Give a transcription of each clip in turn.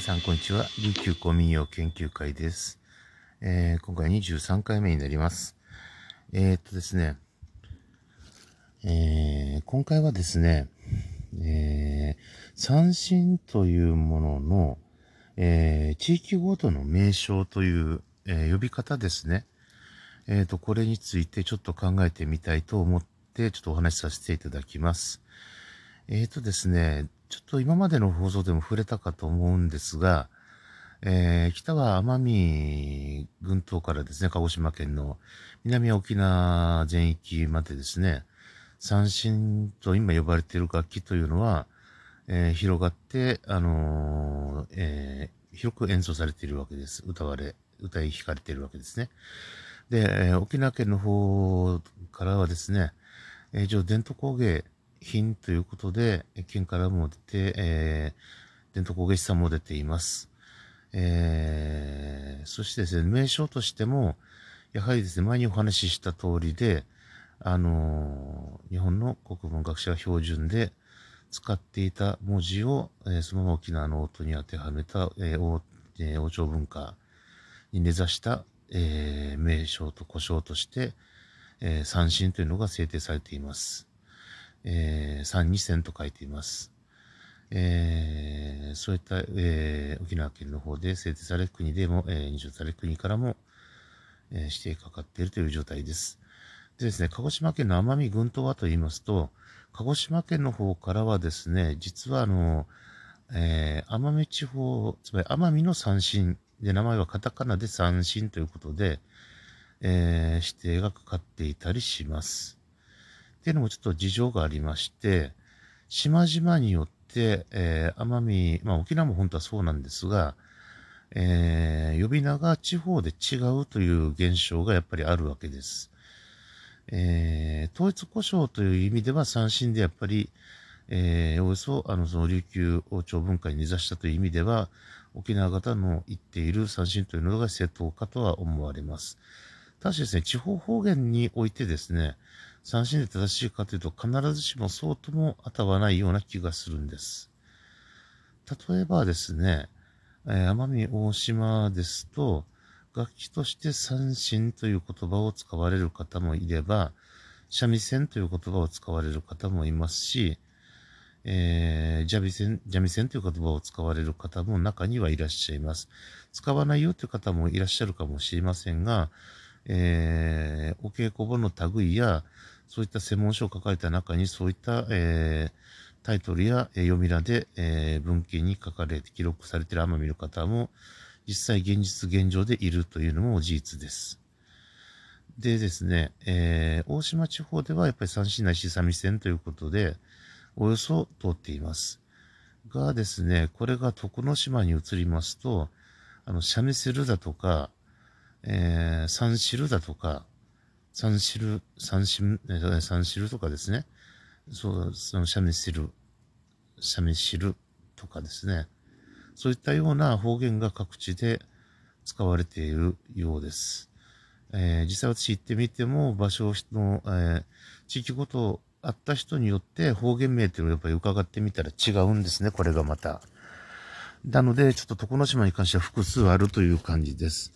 皆さん、こんにちは。琉球公民謡研究会です。えー、今回23回目になります。えー、っとですね、えー、今回はですね、え、三振というものの、え、地域ごとの名称という、え、呼び方ですね。えっ、と、これについてちょっと考えてみたいと思って、ちょっとお話しさせていただきます。えっ、とですね、ちょっと今までの放送でも触れたかと思うんですが、えー、北は奄美群島からですね、鹿児島県の南沖縄全域までですね、三振と今呼ばれている楽器というのは、えー、広がって、あのー、えー、広く演奏されているわけです。歌われ、歌い弾かれているわけですね。で、え沖縄県の方からはですね、えー、伝統工芸品ということで、県からも出て、えー、伝統工芸士さんも出ています。えー、そしてですね、名称としても、やはりですね、前にお話しした通りで、あのー、日本の国文学者標準で使っていた文字を、えー、そのまま沖縄の音に当てはめた、えー王えー、王朝文化に根ざした、えー、名称と呼称として、えー、三振というのが制定されています。えー、三二線と書いています。えー、そういった、えー、沖縄県の方で制定される国でも、えー、認証される国からも、えー、指定かかっているという状態です。でですね、鹿児島県の奄美群島はと言いますと、鹿児島県の方からはですね、実はあの、えー、奄美地方、つまり奄美の三振で、名前はカタカナで三振ということで、えー、指定がかかっていたりします。っていうのもちょっと事情がありまして、島々によって、えー、奄美、まあ沖縄も本当はそうなんですが、えー、呼び名が地方で違うという現象がやっぱりあるわけです。えー、統一故障という意味では三振でやっぱり、えー、およそ、あの、その琉球王朝文化に根ざしたという意味では、沖縄型の言っている三振というのが正当かとは思われます。ただしですね、地方方言においてですね、三振で正しいかというと、必ずしもそうとも当たらないような気がするんです。例えばですね、えー、奄美大島ですと、楽器として三振という言葉を使われる方もいれば、三味線という言葉を使われる方もいますし、えー、ジャビ線、ジャミ線という言葉を使われる方も中にはいらっしゃいます。使わないよという方もいらっしゃるかもしれませんが、えー、お稽古本の類や、そういった専門書を書かれた中に、そういった、えー、タイトルや、えー、読み名で、えー、文献に書かれて記録されている奄美の方も、実際現実現状でいるというのも事実です。でですね、えー、大島地方ではやっぱり三市内し三味線ということで、およそ通っています。がですね、これが徳之島に移りますと、あの、三味線だとか、えー、三汁だとか、三汁、三汁、三汁とかですね。そう、その三味汁、三味汁とかですね。そういったような方言が各地で使われているようです。えー、実際私行ってみても場所の、えー、地域ごとあった人によって方言名っていうのをやっぱり伺ってみたら違うんですね、これがまた。なので、ちょっと床の島に関しては複数あるという感じです。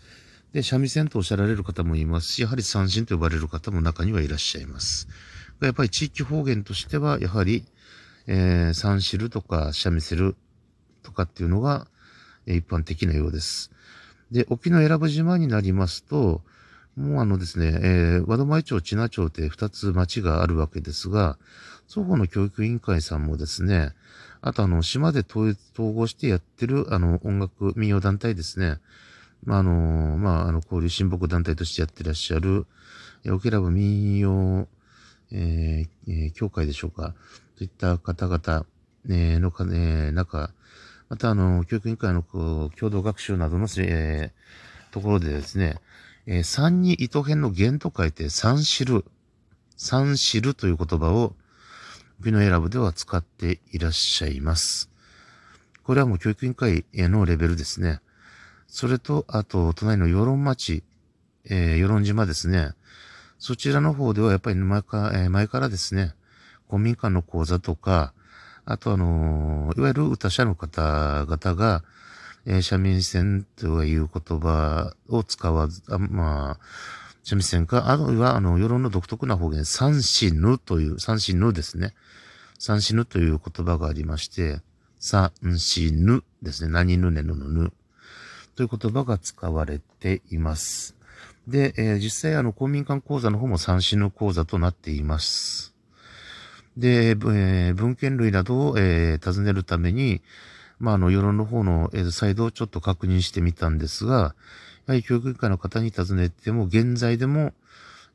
で、三味線とおっしゃられる方もいますし、やはり三振と呼ばれる方も中にはいらっしゃいます。やっぱり地域方言としては、やはり、えー、三汁とか三味線とかっていうのが、え、一般的なようです。で、沖永良部島になりますと、もうあのですね、えー、和戸前町、千奈町って二つ町があるわけですが、双方の教育委員会さんもですね、あとあの、島で統合してやってるあの、音楽民謡団体ですね、あ、あの、まあ、あの、交流親睦団体としてやってらっしゃる、えー、オケラブ民謡、えー、えー、協会でしょうか。といった方々、えー、のか、ね、中、また、あの、教育委員会の共同学習などの、えー、ところでですね、えー、三に糸編の弦と書いて三知る、三知るという言葉を、ビノ選ぶでは使っていらっしゃいます。これはもう教育委員会へのレベルですね。それと、あと、隣の与論町、えー、与論島ですね。そちらの方ではやっぱり前かえー、前からですね、公民館の講座とか、あとあのー、いわゆる歌者の方々が、えー、三味線という言葉を使わず、あまあ、三味線か、あるいは、あの、世論の独特な方言、三死ぬという、三死ぬですね。三死ぬという言葉がありまして、三死ぬですね。何ぬねぬぬぬ。という言葉が使われています。で、えー、実際あの公民館講座の方も三死ぬ講座となっています。で、えー、文献類などを、えー、尋ねるために、まあ、あの、世論の方の、えー、サイドをちょっと確認してみたんですが、やはり教育委員会の方に尋ねても、現在でも、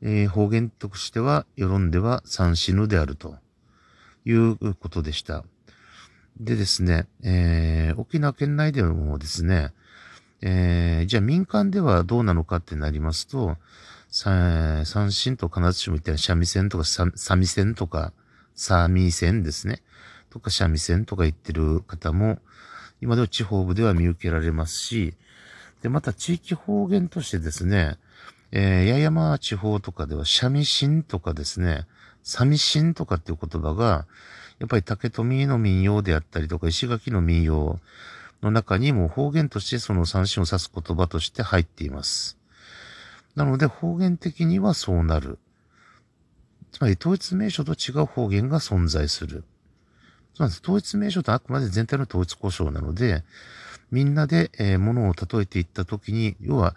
えー、方言としては、世論では三死ぬであるということでした。でですね、えー、沖縄県内でもですね、えー、じゃあ民間ではどうなのかってなりますと、三振と必ずしも言ったら三味線とか三味線とか、三味線ですね。とか三味線とか言ってる方も、今では地方部では見受けられますし、で、また地域方言としてですね、えー、八重山地方とかでは三味線とかですね、三味線とかっていう言葉が、やっぱり竹富の民謡であったりとか石垣の民謡、の中にも方言としてその三振を指す言葉として入っています。なので方言的にはそうなる。つまり統一名称と違う方言が存在する。つまり統一名称とあくまで全体の統一故障なので、みんなで、えー、物を例えていったときに、要は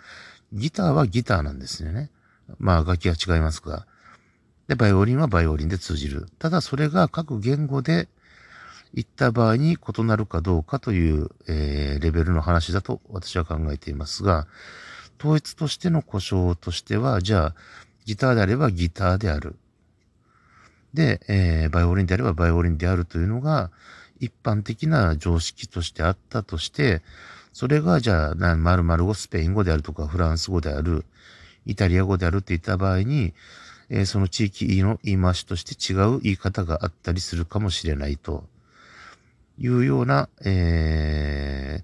ギターはギターなんですよね。まあ楽器は違いますが。で、バイオリンはバイオリンで通じる。ただそれが各言語で行った場合に異なるかどうかという、えー、レベルの話だと私は考えていますが、統一としての故障としては、じゃあ、ギターであればギターである。で、えー、バイオリンであればバイオリンであるというのが、一般的な常識としてあったとして、それがじゃあ、〇〇語、スペイン語であるとか、フランス語である、イタリア語であるって言った場合に、えー、その地域の言い回しとして違う言い方があったりするかもしれないと。いうような、え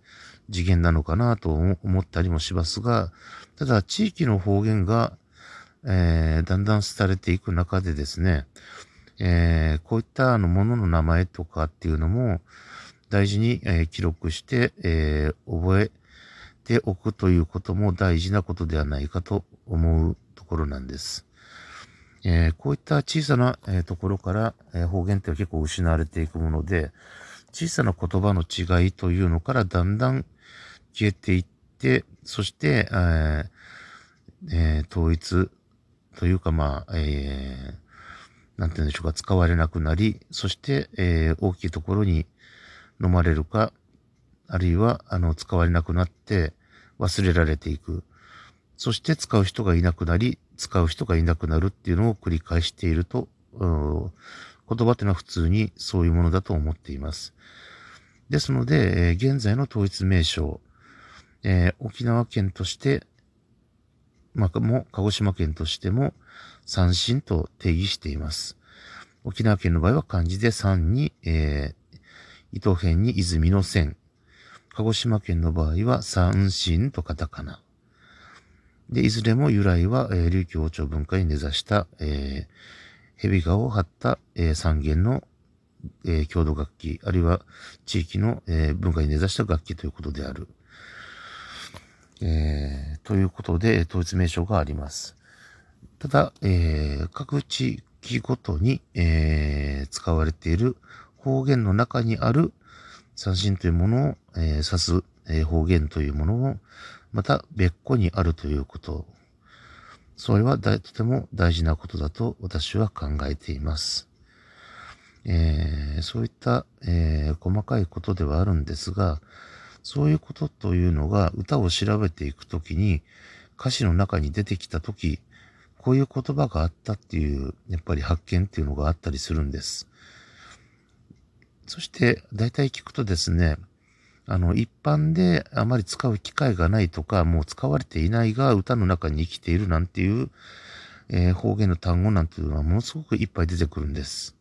ー、次元なのかなと思ったりもしますが、ただ地域の方言が、えー、だんだん廃れていく中でですね、えー、こういったあのものの名前とかっていうのも大事に、えー、記録して、えー、覚えておくということも大事なことではないかと思うところなんです。えー、こういった小さな、え、ところから、え、方言って結構失われていくもので、小さな言葉の違いというのからだんだん消えていって、そして、えーえー、統一というか、まあ、えー、なんて言うんでしょうか、使われなくなり、そして、えー、大きいところに飲まれるか、あるいは、あの、使われなくなって忘れられていく。そして使う人がいなくなり、使う人がいなくなるっていうのを繰り返していると、言葉っていうのは普通にそういうものだと思っています。ですので、えー、現在の統一名称、えー、沖縄県として、まあ、も、鹿児島県としても、三振と定義しています。沖縄県の場合は漢字で三に、えー、糸辺に泉の線。鹿児島県の場合は三振とカタカナ。で、いずれも由来は、えー、琉球王朝文化に根ざした、えー、蛇皮を張った、えー、三弦の、えー、郷土楽器、あるいは地域の、えー、文化に根ざした楽器ということである。えー、ということで、統一名称があります。ただ、えー、各地域ごとに、えー、使われている方言の中にある三振というものを、えー、指す、えー、方言というものも、また別個にあるということそれはとても大事なことだと私は考えています。えー、そういった、えー、細かいことではあるんですが、そういうことというのが歌を調べていくときに歌詞の中に出てきたとき、こういう言葉があったっていう、やっぱり発見っていうのがあったりするんです。そして、大体聞くとですね、あの、一般であまり使う機会がないとか、もう使われていないが歌の中に生きているなんていう、えー、方言の単語なんていうのはものすごくいっぱい出てくるんです。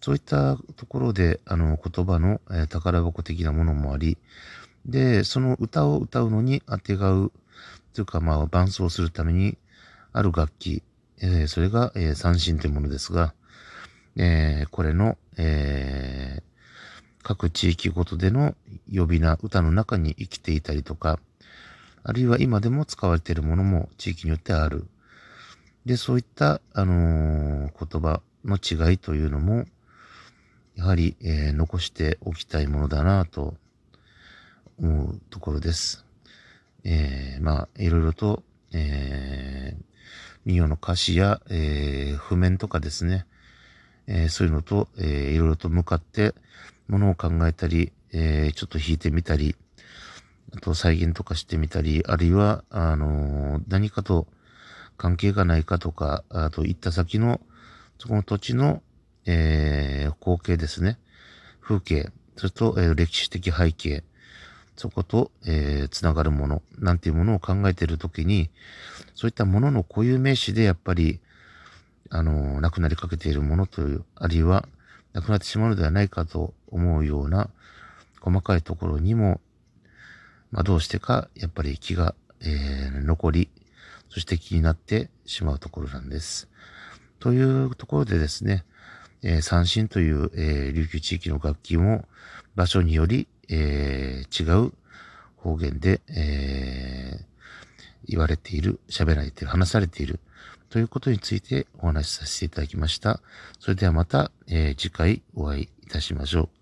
そういったところで、あの、言葉の、えー、宝箱的なものもあり、で、その歌を歌うのに当てがう、というか、まあ、伴奏するためにある楽器、えー、それが、えー、三振というものですが、えー、これの、えー、各地域ごとでの呼び名、歌の中に生きていたりとか、あるいは今でも使われているものも地域によってある。で、そういった、あのー、言葉の違いというのも、やはり、えー、残しておきたいものだなと思うところです。えー、まあ、いろいろと、えー、民謡の歌詞や、えー、譜面とかですね、えー、そういうのと、えー、いろいろと向かってものを考えたり、えー、ちょっと弾いてみたり、あと再現とかしてみたり、あるいは、あのー、何かと関係がないかとか、あと行った先の、そこの土地の、えー、光景ですね。風景、それと、えー、歴史的背景、そこと、えー、つながるもの、なんていうものを考えているときに、そういったものの固有名詞でやっぱり、あのー、亡くなりかけているものという、あるいは、亡くなってしまうのではないかと思うような、細かいところにも、まあ、どうしてか、やっぱり気が、えー、残り、そして気になってしまうところなんです。というところでですね、えー、三振という、えー、琉球地域の楽器も場所により、えー、違う方言で、えー、言われている、喋られている、話されているということについてお話しさせていただきました。それではまた、えー、次回お会いいたしましょう。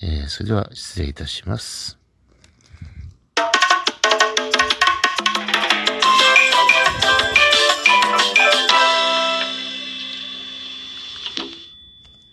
えー、それでは失礼いたします。